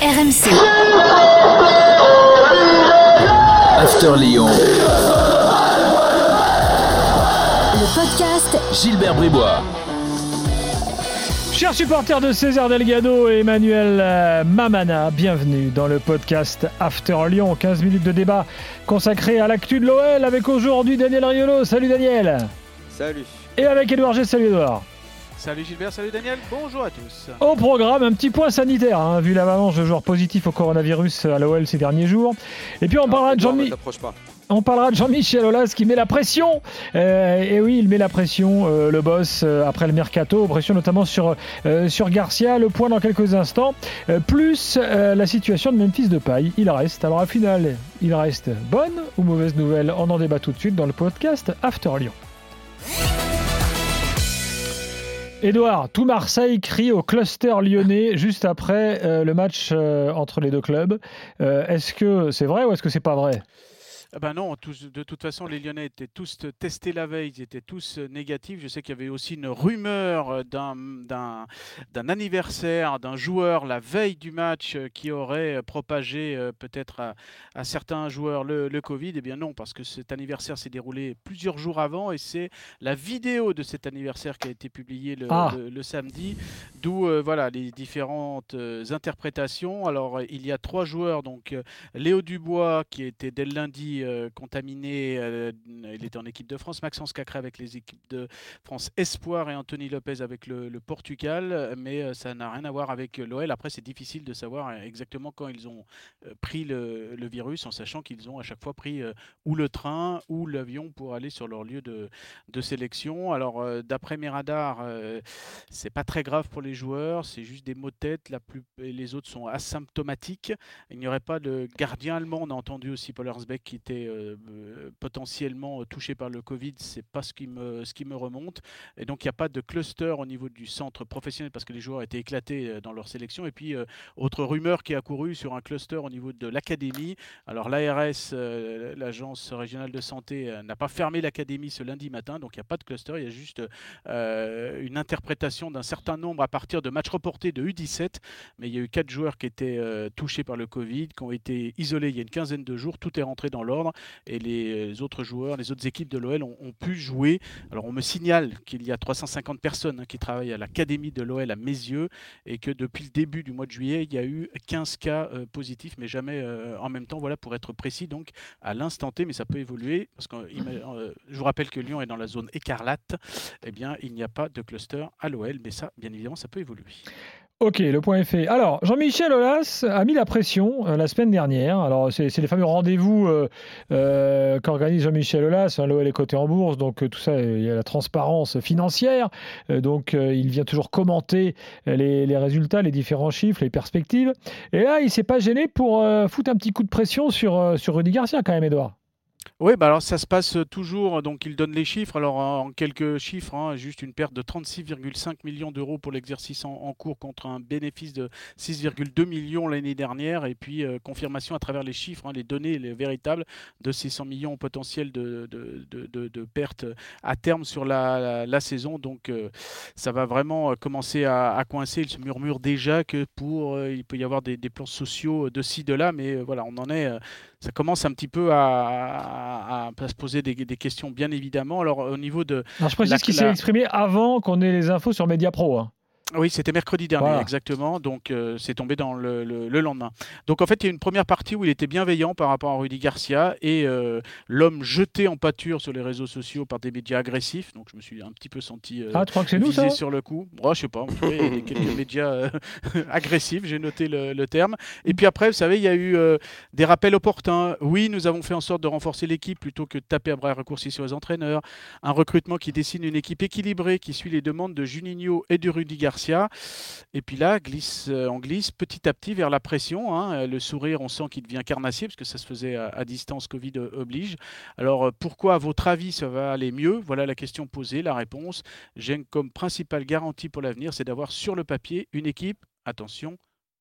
RMC. After Lyon. Le podcast Gilbert Bribois. Chers supporters de César Delgado et Emmanuel euh, Mamana, bienvenue dans le podcast After Lyon. 15 minutes de débat consacré à l'actu de l'OL avec aujourd'hui Daniel Riolo. Salut Daniel. Salut. Et avec Edouard G. Salut Edouard. Salut Gilbert, salut Daniel, bonjour à tous. Au programme, un petit point sanitaire, hein, vu l'avalanche de joueurs positifs au coronavirus à l'OL ces derniers jours. Et puis on parlera de Jean-Mi- pas. on parlera de Jean-Michel Aulas qui met la pression. Euh, et oui, il met la pression, euh, le boss, euh, après le mercato. Pression notamment sur, euh, sur Garcia. Le point dans quelques instants. Euh, plus euh, la situation de Memphis de paille. Il reste. Alors, à final, il reste bonne ou mauvaise nouvelle? On en débat tout de suite dans le podcast After Lyon. Édouard, tout Marseille crie au cluster lyonnais juste après euh, le match euh, entre les deux clubs. Euh, est-ce que c'est vrai ou est-ce que c'est pas vrai? Ah ben non, tous- de toute façon, les Lyonnais étaient tous testés la veille, ils étaient tous euh, négatifs. Je sais qu'il y avait aussi une rumeur euh, d'un, d'un, d'un anniversaire d'un joueur la veille du match euh, qui aurait propagé peut-être à, à certains joueurs le, le Covid. Eh bien non, parce que cet anniversaire s'est déroulé plusieurs jours avant et c'est la vidéo de cet anniversaire qui a été publiée le, Ah. le- le samedi, d'où euh, voilà les différentes interprétations. Alors il y a trois joueurs, donc Léo Dubois qui était dès le lundi euh, contaminé, euh, il était en équipe de France, Maxence Cacré avec les équipes de France Espoir et Anthony Lopez avec le, Portugal, mais euh, ça n'a rien à voir avec l'OL. Après c'est difficile de savoir exactement quand ils ont pris le, virus, en sachant qu'ils ont à chaque fois pris ou le train ou l'avion pour aller sur leur lieu de, sélection. Alors d'après mes radars, c'est pas très grave pour les joueurs, c'est juste des maux de tête. La plus, les autres sont asymptomatiques. Il n'y aurait pas de gardien allemand. On a entendu aussi Paul Herzbeck qui euh, euh, potentiellement euh, touché par le Covid. C'est pas ce qui me, ce qui me remonte. Et donc il n'y a pas de cluster au niveau du centre professionnel parce que les joueurs étaient éclatés dans leur sélection. Et puis autre rumeur qui a couru sur un cluster au niveau de l'académie. Alors l'ARS, l'agence régionale de santé, n'a pas fermé l'académie ce lundi matin. Donc il n'y a pas de cluster. Il y a juste une interprétation d'un certain nombre à partir de matchs reportés de U17. Mais il y a eu quatre joueurs qui étaient touchés par le Covid, qui ont été isolés il y a une quinzaine de jours. Tout est rentré dans l'ordre et les autres joueurs, les autres équipes de l'OL ont, pu jouer. Alors on me signale qu'il y a 350 personnes hein, qui travaillent à l'académie de l'OL à Mézieux et que depuis le début du mois de juillet, il y a eu 15 cas euh, positifs, mais jamais euh, en même temps. Voilà pour être précis, donc à l'instant T, mais ça peut évoluer parce que euh, je vous rappelle que Lyon est dans la zone écarlate. Eh bien, il n'y a pas de cluster à l'OL, mais ça, bien évidemment, ça peut évoluer. Ok, le point est fait. Alors, Jean-Michel Aulas a mis la pression euh, la semaine dernière. Alors, c'est les fameux rendez-vous euh, euh, qu'organise Jean-Michel Aulas. Hein, L'OL est coté en bourse, donc tout ça, il y a la transparence financière. Donc, il vient toujours commenter les, les résultats, les différents chiffres, les perspectives. Et là, il s'est pas gêné pour foutre un petit coup de pression sur, sur Rudy Garcia, quand même, Edouard. Oui, bah alors ça se passe toujours, donc il donne les chiffres. Alors en quelques chiffres, hein, juste une perte de 36,5 millions d'euros pour l'exercice en, cours contre un bénéfice de 6,2 millions l'année dernière. Et puis euh, confirmation à travers les chiffres, hein, les données les véritables de ces 100 millions potentiels de, de, de, de- pertes à terme sur la, la- saison. Donc euh, ça va vraiment euh, commencer à, coincer. Il se murmure déjà que pour, euh, il peut y avoir des, des plans sociaux de ci, de là, mais euh, voilà, on en est. ça commence un petit peu à, à- à se poser des, des questions, bien évidemment. Alors, au niveau de. Alors, je précise qu'il la- s'est exprimé avant qu'on ait les infos sur Mediapro. Hein. Oui, c'était mercredi dernier, Voilà. exactement. Donc, euh, c'est tombé dans le, le- le lendemain. Donc, en fait, il y a une première partie où il était bienveillant par rapport à Rudy Garcia et euh, l'homme jeté en pâture sur les réseaux sociaux par des médias agressifs. Donc, je me suis un petit peu senti. euh, Ah, tu crois que c'est nous, visé ça? sur le coup. Moi, je sais pas. des- quelques médias agressifs, j'ai noté le, le terme. Et puis après, vous savez, il y a eu des rappels opportuns. Oui, nous avons fait en sorte de renforcer l'équipe plutôt que de taper à bras raccourcis sur les entraîneurs. Un recrutement qui dessine une équipe équilibrée qui suit les demandes de Juninho et de Rudy Garcia. Et puis là, glisse, euh, on glisse petit à petit vers la pression. hein. Le sourire, on sent qu'il devient carnassier parce que ça se faisait à, à distance, Covid euh, oblige. Alors euh, pourquoi, à votre avis, ça va aller mieux? Voilà la question posée, la réponse. J'ai comme principale garantie pour l'avenir, c'est d'avoir sur le papier une équipe, attention,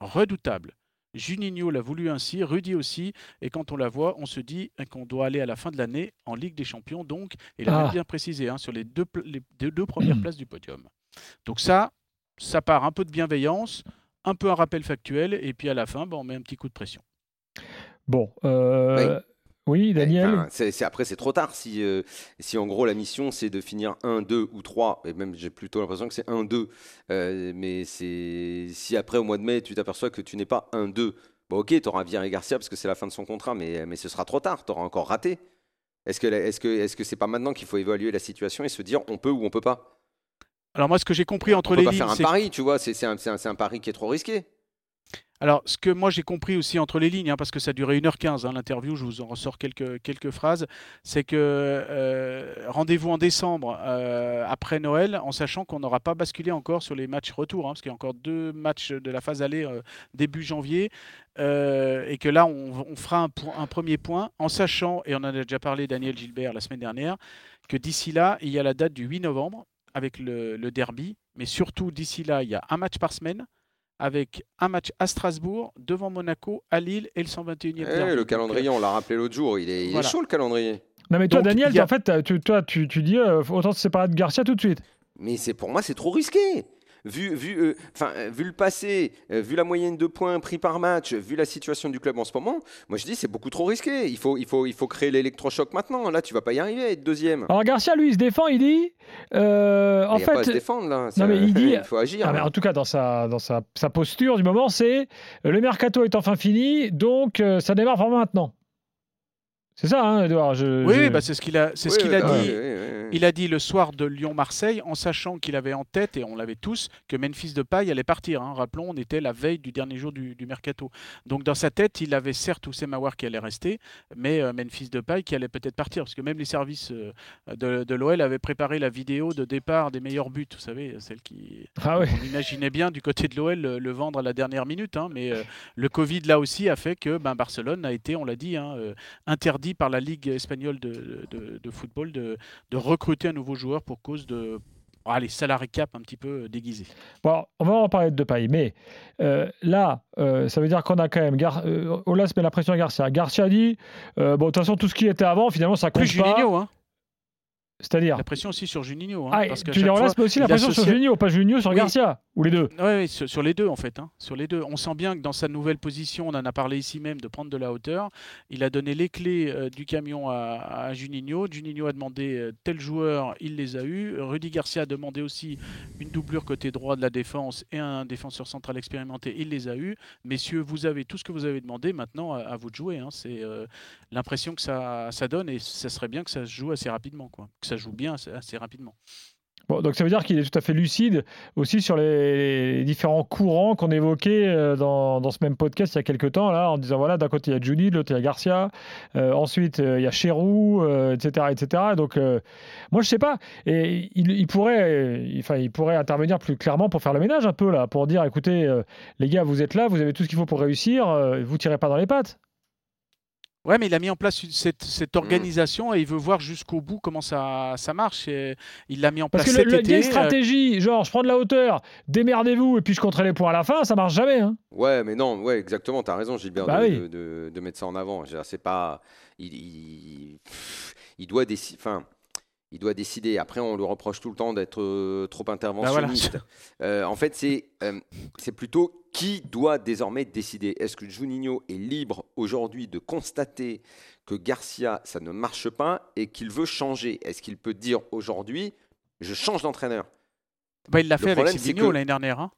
redoutable. Juninho l'a voulu ainsi, Rudy aussi, et quand on la voit, on se dit qu'on doit aller à la fin de l'année en Ligue des Champions, donc, et il a Ah. bien précisé, hein, sur les deux, pla- les deux- deux premières places du podium. Donc ça, ça part un peu de bienveillance, un peu un rappel factuel, et puis à la fin, bah, on met un petit coup de pression. Bon, euh, oui, Daniel. Enfin, c'est- c'est- après, c'est trop tard. Si, euh, si en gros la mission c'est de finir 1, 2 ou 3, et même j'ai plutôt l'impression que c'est 1, 2, euh, mais si après au mois de mai tu t'aperçois que tu n'es pas 1, 2, bon ok, tu auras viré Garcia parce que c'est la fin de son contrat, mais, mais ce sera trop tard, tu auras encore raté. Est-ce que est-ce que est-ce que c'est pas maintenant qu'il faut évaluer la situation et se dire on peut ou on peut pas? Alors moi, ce que j'ai compris On entre peut les pas lignes, faire un c'est pari, tu vois, c'est un, pari qui est trop risqué. Alors, ce que moi j'ai compris aussi entre les lignes, hein, parce que ça a duré 1h15 hein, l'interview, je vous en ressors quelques, quelques phrases, c'est que euh, rendez-vous en décembre euh, après Noël, en sachant qu'on n'aura pas basculé encore sur les matchs retour, hein, parce qu'il y a encore deux matchs de la phase aller euh, début janvier, et que là on, on fera un, un premier point, en sachant, et on en a déjà parlé Daniel Gilbert la semaine dernière, que d'ici là, il y a la date du 8 novembre avec le, le derby, mais surtout d'ici là, il y a un match par semaine avec un match à Strasbourg, devant Monaco, à Lille et le 121e. Eh, derby. le calendrier, euh, on l'a rappelé l'autre jour, il est, il est Voilà. chaud le calendrier. Non, mais toi, Donc, Daniel, a- en fait, t'as- tu, toi, tu, tu dis euh, autant se séparer de Garcia tout de suite. Mais c'est pour moi, c'est trop risqué. Vu, vu, euh, 'fin, euh, vu le passé, euh, vu la moyenne de points pris par match, vu la situation du club en ce moment, moi je dis c'est beaucoup trop risqué. Il faut, il faut, il faut créer l'électrochoc maintenant. Là, tu vas pas y arriver à être deuxième. Alors, Garcia, lui, il se défend, il dit. euh, Il en n'y a pas à se fait. défendre là. Non, mais il dit- il faut agir. Ah, mais en tout cas, dans sa, dans sa, sa posture du moment, c'est le mercato est enfin fini, donc ça démarre vraiment maintenant. C'est ça, hein, Edouard je, Oui, je- bah, c'est ce qu'il a, c'est ce Oui, qu'il oui, a dit. oui, oui, oui. Il a dit le soir de Lyon-Marseille, en sachant qu'il avait en tête, et on l'avait tous, que Memphis Depay allait partir. hein. Rappelons, on était la veille du dernier jour du, du mercato. Donc dans sa tête, il avait certes Aouar qui allait rester, mais euh, Memphis Depay qui allait peut-être partir, parce que même les services euh, de, de l'OL avaient préparé la vidéo de départ des meilleurs buts, vous savez, celle qui... Ah. On imaginait bien du côté de l'OL le, le vendre à la dernière minute, hein, mais euh, le Covid là aussi a fait que ben, Barcelone a été, on l'a dit, hein, euh, interdit par la Ligue espagnole de, de- de football de, de recruter un nouveau joueur pour cause de allez, salary cap un petit peu euh, déguisé. Bon, on va en parler de Depay, mais euh, là, euh, ça veut dire qu'on a quand même. Gar... Euh, Olas met la pression à Garcia. Garcia dit bon, de toute façon, tout ce qui était avant, finalement, ça compte Plus pas. Juninho, hein. C'est-à-dire. la pression aussi sur Juninho. hein, Ah, parce tu fois, mais aussi la pression sur Juninho, pas Juninho sur Oui. Garcia, ou les deux. Oui, sur, sur les deux en fait. hein, sur les deux. On sent bien que dans sa nouvelle position, on en a parlé ici même, de prendre de la hauteur. Il a donné les clés euh, du camion à, à Juninho. Juninho a demandé euh, tel joueur, il les a eus. Rudy Garcia a demandé aussi une doublure côté droit de la défense et un défenseur central expérimenté, il les a eus. Messieurs, vous avez tout ce que vous avez demandé. Maintenant, à, à vous de jouer. hein. C'est euh, l'impression que ça, ça donne et ça serait bien que ça se joue assez rapidement, quoi. Que ça joue bien assez, rapidement. Bon, donc ça veut dire qu'il est tout à fait lucide aussi sur les, différents courants qu'on évoquait euh, dans, ce même podcast il y a quelques temps, là, en disant voilà, d'un côté il y a Juni, de l'autre il y a Garcia, euh, ensuite euh, il y a Cherou, etc., etc. Donc moi je sais pas, et il, pourrait, enfin il pourrait intervenir plus clairement pour faire le ménage un peu là, pour dire écoutez les gars vous êtes là, vous avez tout ce qu'il faut pour réussir, vous tirez pas dans les pattes. Ouais, mais il a mis en place une- cette, cette Mmh. organisation et il veut voir jusqu'au bout comment ça, ça marche. Et il l'a mis en Parce place que le, cet le- il y a une été. euh, stratégie, genre je prends de la hauteur, démerdez-vous et puis je compterai les points à la fin, ça marche jamais. Hein. Ouais, mais non, ouais, exactement, tu as raison, Gilbert, Bah de, oui. de- de- de mettre ça en avant. C'est pas. Il, il, doit décider. Enfin, il doit décider. Après, on lui reproche tout le temps d'être euh, trop interventionniste. Euh, en fait, c'est euh, c'est plutôt qui doit désormais décider. Est-ce que Juninho est libre aujourd'hui de constater que Garcia, ça ne marche pas et qu'il veut changer? Est-ce qu'il peut dire aujourd'hui, je change d'entraîneur? Bah, il l'a fait avec problème, Silvino que- l'année dernière. hein.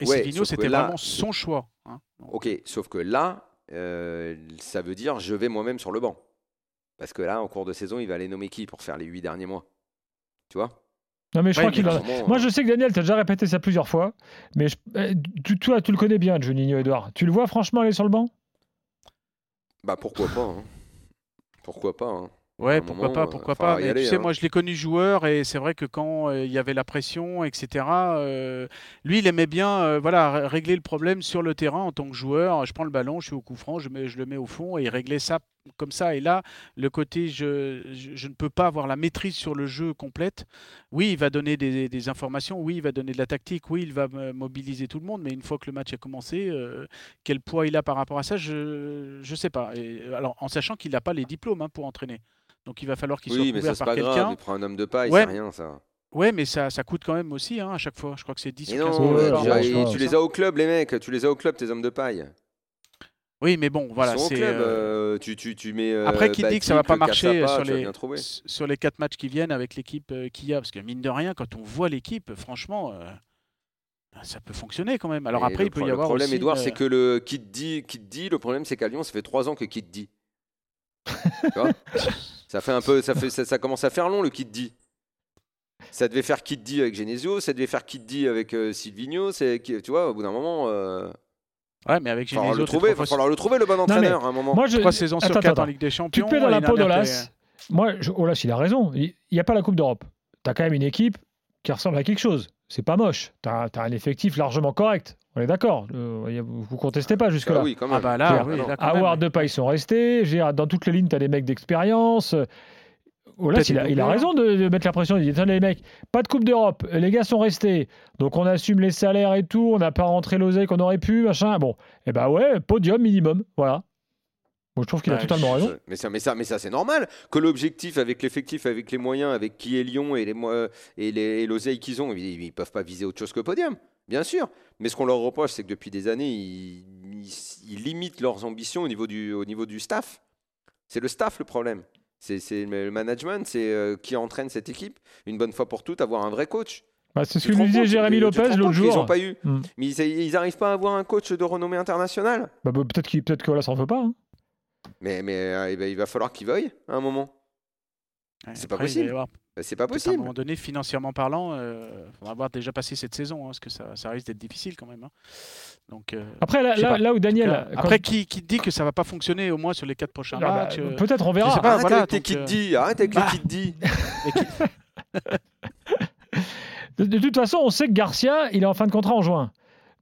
Et Ouais, c'était là- vraiment son choix. hein. Ok, sauf que là, ça veut dire je vais moi-même sur le banc. Parce que là, en cours de saison, il va aller nommer qui pour faire les huit derniers mois? Tu vois? Non mais je Ouais, crois qu'il moment, Moi, euh, je sais que Daniel, tu as déjà répété ça plusieurs fois, mais je- euh, tu, toi, tu le connais bien, Juninho Edouard. Tu le vois franchement aller sur le banc? Bah pourquoi pas hein. Pourquoi pas hein. Ouais, pourquoi moment, pas, euh, pourquoi pas. Mais aller, tu sais, hein. moi, je l'ai connu joueur et c'est vrai que quand euh, il y avait la pression, etc., euh, lui, il aimait bien euh, voilà, ré- régler le problème sur le terrain en tant que joueur. Je prends le ballon, je suis au coup franc, je, mets- je le mets au fond et il réglait ça comme ça. Et là, le côté je, je, je ne peux pas avoir la maîtrise sur le jeu complète. Oui, il va donner des, des informations, oui, il va donner de la tactique, oui, il va mobiliser tout le monde, mais une fois que le match a commencé, euh, quel poids il a par rapport à ça, je ne sais pas. Et, alors, en sachant qu'il n'a pas les diplômes hein, pour entraîner. Donc il va falloir qu'il soit Oui, mais couvert ça c'est par pas grave. quelqu'un. Il prend un homme de paille, Ouais. c'est rien ça. Ouais, mais ça, ça coûte quand même aussi hein, à chaque fois. Je crois que c'est 10 Et ou 15 non, euros ouais, tu les as au club, les mecs. Tu les as au club, tes hommes de paille. Oui, mais bon, voilà. C'est, club. euh, euh, tu, tu, tu mets. euh, Après, qui dit que ça va pas marcher Kassapa, sur les, sur les 4 matchs qui viennent avec l'équipe euh, qu'il y a Parce que mine de rien, quand on voit l'équipe, franchement, euh, ça peut fonctionner quand même. Alors Et après, il peut y avoir Le problème, Edouard, euh, c'est que le kit dit, kit dit, le problème, c'est qu'à Lyon, ça fait trois ans que kit dit. Ça fait un peu, ça fait, ça, ça commence à faire long le kit dit. Ça devait faire kit dit avec Genesio, ça devait faire kit dit avec euh, Silvino. C'est, tu vois, au bout d'un moment, euh, Ouais, mais avec il va falloir Genesio, le trouver, va falloir le trouver le bon entraîneur à un moment. Moi, je, trois saisons sur attends, 4 en. Ligue des Tu Champions. te mets dans la peau d'Olas. Moi, je, Olas, il a raison. Il n'y a pas la Coupe d'Europe. Tu as quand même une équipe qui ressemble à quelque chose. C'est pas moche. Tu as, un effectif largement correct. On est d'accord. Euh, vous contestez pas Ah jusque-là. oui, quand t'es- même. Ah bah là, Claire. oui, là, quand Howard même. de ils sont restés. Dans toutes les lignes, tu as des mecs d'expérience. Olas, il a, il raison de, de mettre la pression. Il dit Attendez, les mecs, pas de Coupe d'Europe. Les gars sont restés. Donc on assume les salaires et tout. On n'a pas rentré l'oseille qu'on aurait pu. Machin. Bon, et ben ouais, podium minimum. Voilà. Je trouve qu'il a Ouais, totalement raison. Mais ça, mais ça, mais ça c'est normal que l'objectif avec l'effectif, avec les moyens, avec qui est Lyon et les mo- et l'oseille qu'ils ont, ils, ils peuvent pas viser autre chose que podium, bien sûr. Mais ce qu'on leur reproche, c'est que depuis des années, ils, ils- ils limitent leurs ambitions au niveau du, au niveau du staff. C'est le staff le problème. C'est c'est le management, c'est euh, qui entraîne cette équipe. Une bonne fois pour toutes, avoir un vrai coach. Bah, c'est ce Tu que rends disait Jérémy Lopez l'autre jour. ont pas eu. Hmm. Mais ils n'arrivent pas à avoir un coach de renommée internationale. Bah, bah, peut-être que là, ça en veut pas. hein. Mais, mais euh, il va falloir qu'ils veuillent à un moment. Ouais, C'est pas après, il va y possible. avoir C'est pas peut-être À un possible. moment donné, financièrement parlant, il faudra avoir déjà passé cette saison, hein, parce que ça, ça risque d'être difficile quand même. hein. Donc, euh, Après, là, Je où Daniel. cas, quand- après, qui, qui dit que ça va pas fonctionner au moins sur les quatre prochains Ah bah, matchs euh, Peut-être on je verra. sais pas. Arrête voilà, avec tes donc, kits euh, dit, arrête avec bah. les qui- De, de toute façon, on sait que Garcia, il est en fin de contrat en juin.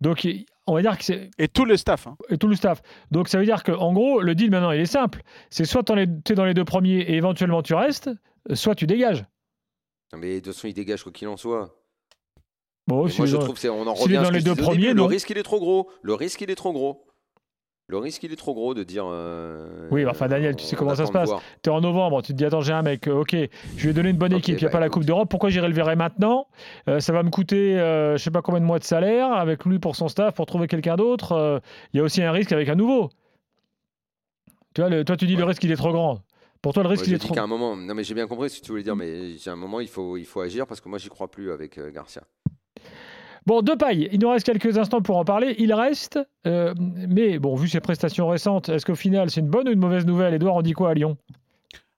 Donc, on va dire que c'est. et tout le staff. hein. Et tout le staff. Donc, ça veut dire qu'en gros, le deal maintenant, il est simple. C'est soit tu es dans les deux premiers et éventuellement tu restes, soit tu dégages. Non, mais de toute façon, il dégage quoi qu'il en soit. Bon, si moi, je trouve que c'est on en revient à dans les deux début, premiers, Le risque, il est trop gros. Le risque, il est trop gros. Le risque, il est trop gros de dire. euh, Oui, enfin, Daniel, tu sais comment ça se passe. tu es en novembre, tu te dis Attends, j'ai un mec, euh, ok, je lui ai donné une bonne équipe, il n'y a bah, pas la. Coupe d'Europe, pourquoi j'irai le verrer maintenant? Euh, Ça va me coûter euh, je sais pas combien de mois de salaire avec lui pour son staff, pour trouver quelqu'un d'autre. Il y a aussi un risque avec un nouveau. Tu vois, le- toi, tu dis le risque, il est trop grand. Pour toi, le risque, il est trop un moment. Non, mais j'ai bien compris ce que tu voulais dire, mais j'ai un moment, il faut, il faut agir parce que moi, j'y crois plus avec euh, Garcia. Bon, deux pailles, il nous reste quelques instants pour en parler. Il reste, euh, mais bon, vu ses prestations récentes, est-ce qu'au final, c'est une bonne ou une mauvaise nouvelle? Edouard, on dit quoi à Lyon?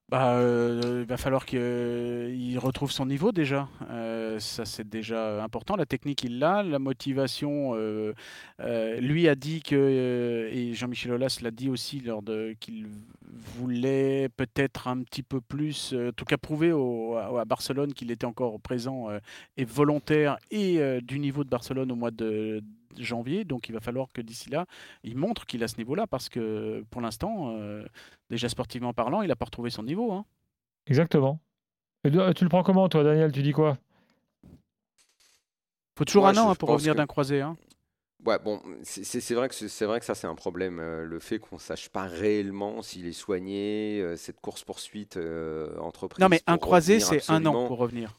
Bah, euh, il va falloir qu'il retrouve son niveau déjà. Euh, ça, c'est déjà important. La technique, il l'a. La motivation, euh, euh, lui a dit que, euh, et Jean-Michel Aulas l'a dit aussi, qu'il voulait peut-être un petit peu plus, euh, en tout cas prouver à, Barcelone qu'il était encore présent euh, et volontaire et euh, du niveau de Barcelone au mois de janvier. Donc, il va falloir que d'ici là, il montre qu'il a ce niveau-là parce que pour l'instant, euh, déjà sportivement parlant, il n'a pas retrouvé son niveau. hein. Exactement. Edouard, tu le prends comment, toi, Daniel? Tu dis quoi? Faut toujours un an hein, pour revenir que- d'un croisé. hein. Ouais, bon, c'est- vrai que c'est c'est vrai que ça c'est un problème, euh, le fait qu'on sache pas réellement s'il est soigné, euh, cette course poursuite entreprise. Non, mais un croisé, c'est un an pour revenir.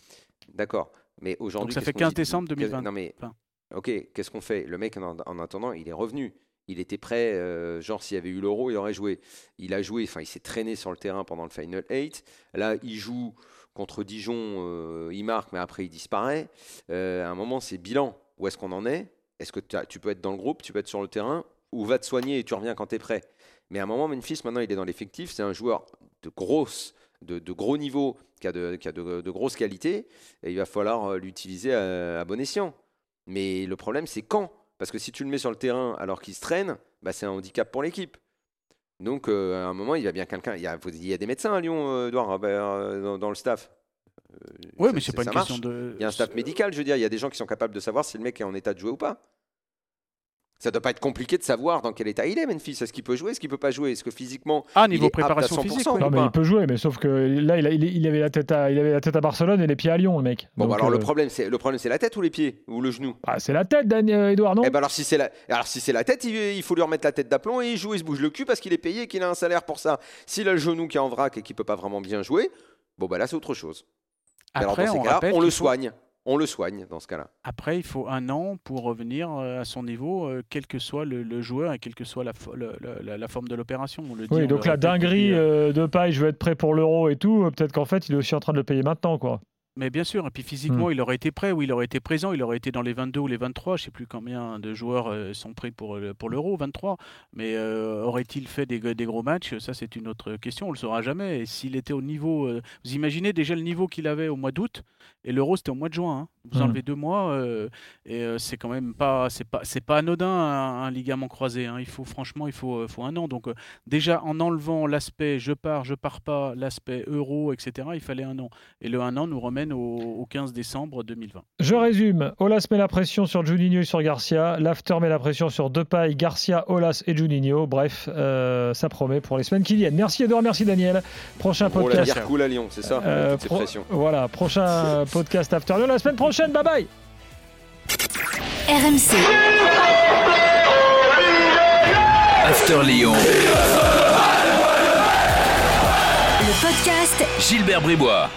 D'accord, mais aujourd'hui. Donc ça fait qu'on 15 dit? décembre Qu'est- 2020. Non mais, Enfin. Ok, qu'est-ce qu'on fait? Le mec en, en attendant, il est revenu. Il était prêt, euh, genre s'il y avait eu l'euro, il aurait joué. Il a joué, enfin il s'est traîné sur le terrain pendant le Final 8. Là, il joue contre Dijon, euh, il marque, mais après il disparaît. Euh, à un moment, c'est bilan. Où est-ce qu'on en est? Est-ce que tu peux être dans le groupe, tu peux être sur le terrain, ou va te soigner et tu reviens quand tu es prêt? Mais à un moment, Memphis, maintenant, il est dans l'effectif. C'est un joueur de grosse, de, gros niveau, qui a, de, qui a de, grosses qualités, et il va falloir l'utiliser à bon escient. Mais le problème, c'est quand? Parce que si tu le mets sur le terrain alors qu'il se traîne, bah, c'est un handicap pour l'équipe. Donc, euh, à un moment, il y a bien quelqu'un. Il y a, faut- il y a des médecins à Lyon, euh, Edouard, euh, bah, dans, dans le staff. Euh, Oui, mais c'est pas une ça question marche. de. Il y a un staff médical, je veux dire. Il y a des gens qui sont capables de savoir si le mec est en état de jouer ou pas. Ça doit pas être compliqué de savoir dans quel état il est, Memphis. Est-ce qu'il peut jouer Est-ce qu'il peut pas jouer? Est-ce que physiquement. Ah, il niveau est apte à préparation 100%, physique. Non, mais il peut jouer, mais sauf que là, il, a- il- il avait, la tête à, il avait la tête à Barcelone et les pieds à Lyon, le mec. Bon, bah alors le euh, problème, c'est le problème, c'est la tête ou les pieds ou le genou? Ah, c'est la tête, Daniel, Edouard, non? Eh ben alors si c'est la, alors si c'est la tête, il, il faut lui remettre la tête d'aplomb et il joue, il se bouge le cul parce qu'il est payé et qu'il a un salaire pour ça. S'il a le genou qui est en vrac et qu'il peut pas vraiment bien jouer, bon bah là c'est autre chose. Après, dans ces on on le faut- soigne. On le soigne dans ce cas-là. Après, il faut un an pour revenir euh, à son niveau, euh, quel que soit le, le joueur et quelle que soit la, fo- le- le- la- la forme de l'opération. Oui, on donc la dinguerie euh, de paille, je veux être prêt pour l'euro et tout, peut-être qu'en fait, il est aussi en train de le payer maintenant, quoi. Mais bien sûr, et puis physiquement, il aurait été prêt, ou il aurait été présent, il aurait été dans les 22 ou les 23, je ne sais plus combien de joueurs euh, sont prêts pour, le- pour l'Euro, 23. Mais euh, aurait-il fait des, des gros matchs? Ça, c'est une autre question, on ne le saura jamais. Et s'il était au niveau. euh, vous imaginez déjà le niveau qu'il avait au mois d'août, et l'Euro, c'était au mois de juin. hein. Vous Mm. enlevez deux mois, euh, et euh, c'est quand même pas, c'est pas, c'est pas anodin un, un ligament croisé. hein. Il faut franchement, il faut, euh, faut un an. Donc euh, déjà en enlevant l'aspect je pars, je pars pas, l'aspect euro, etc. Il fallait un an. Et le un an nous remène au, au 15 décembre 2020. Je résume. Olas met la pression sur Juninho et sur Garcia. L'after met la pression sur Depay, Garcia, Olas et Juninho. Bref, euh, ça promet pour les semaines qui viennent. Merci Edouard, merci Daniel. Prochain Oh, la podcast. bière coule à Lyon, c'est ça euh, pro- voilà, prochain podcast After Lyon la semaine prochaine. Bye bye. RMC, After Lyon. le podcast Gilbert Bribois.